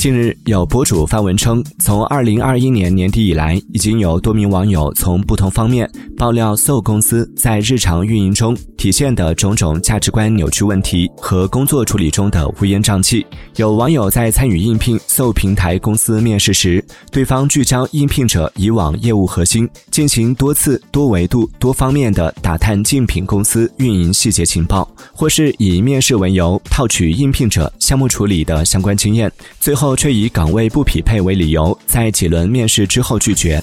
近日，有博主发文称，从二零二一年年底以来，已经有多名网友从不同方面爆料 SO 公司在日常运营中体现的种种价值观扭曲问题和工作处理中的乌烟瘴气。有网友在参与应聘 SO 平台公司面试时，对方聚焦应聘者以往业务核心，进行多次、多维度、多方面的打探竞品公司运营细节情报，或是以面试为由套取应聘者项目处理的相关经验，最后却以岗位不匹配为理由，在几轮面试之后拒绝。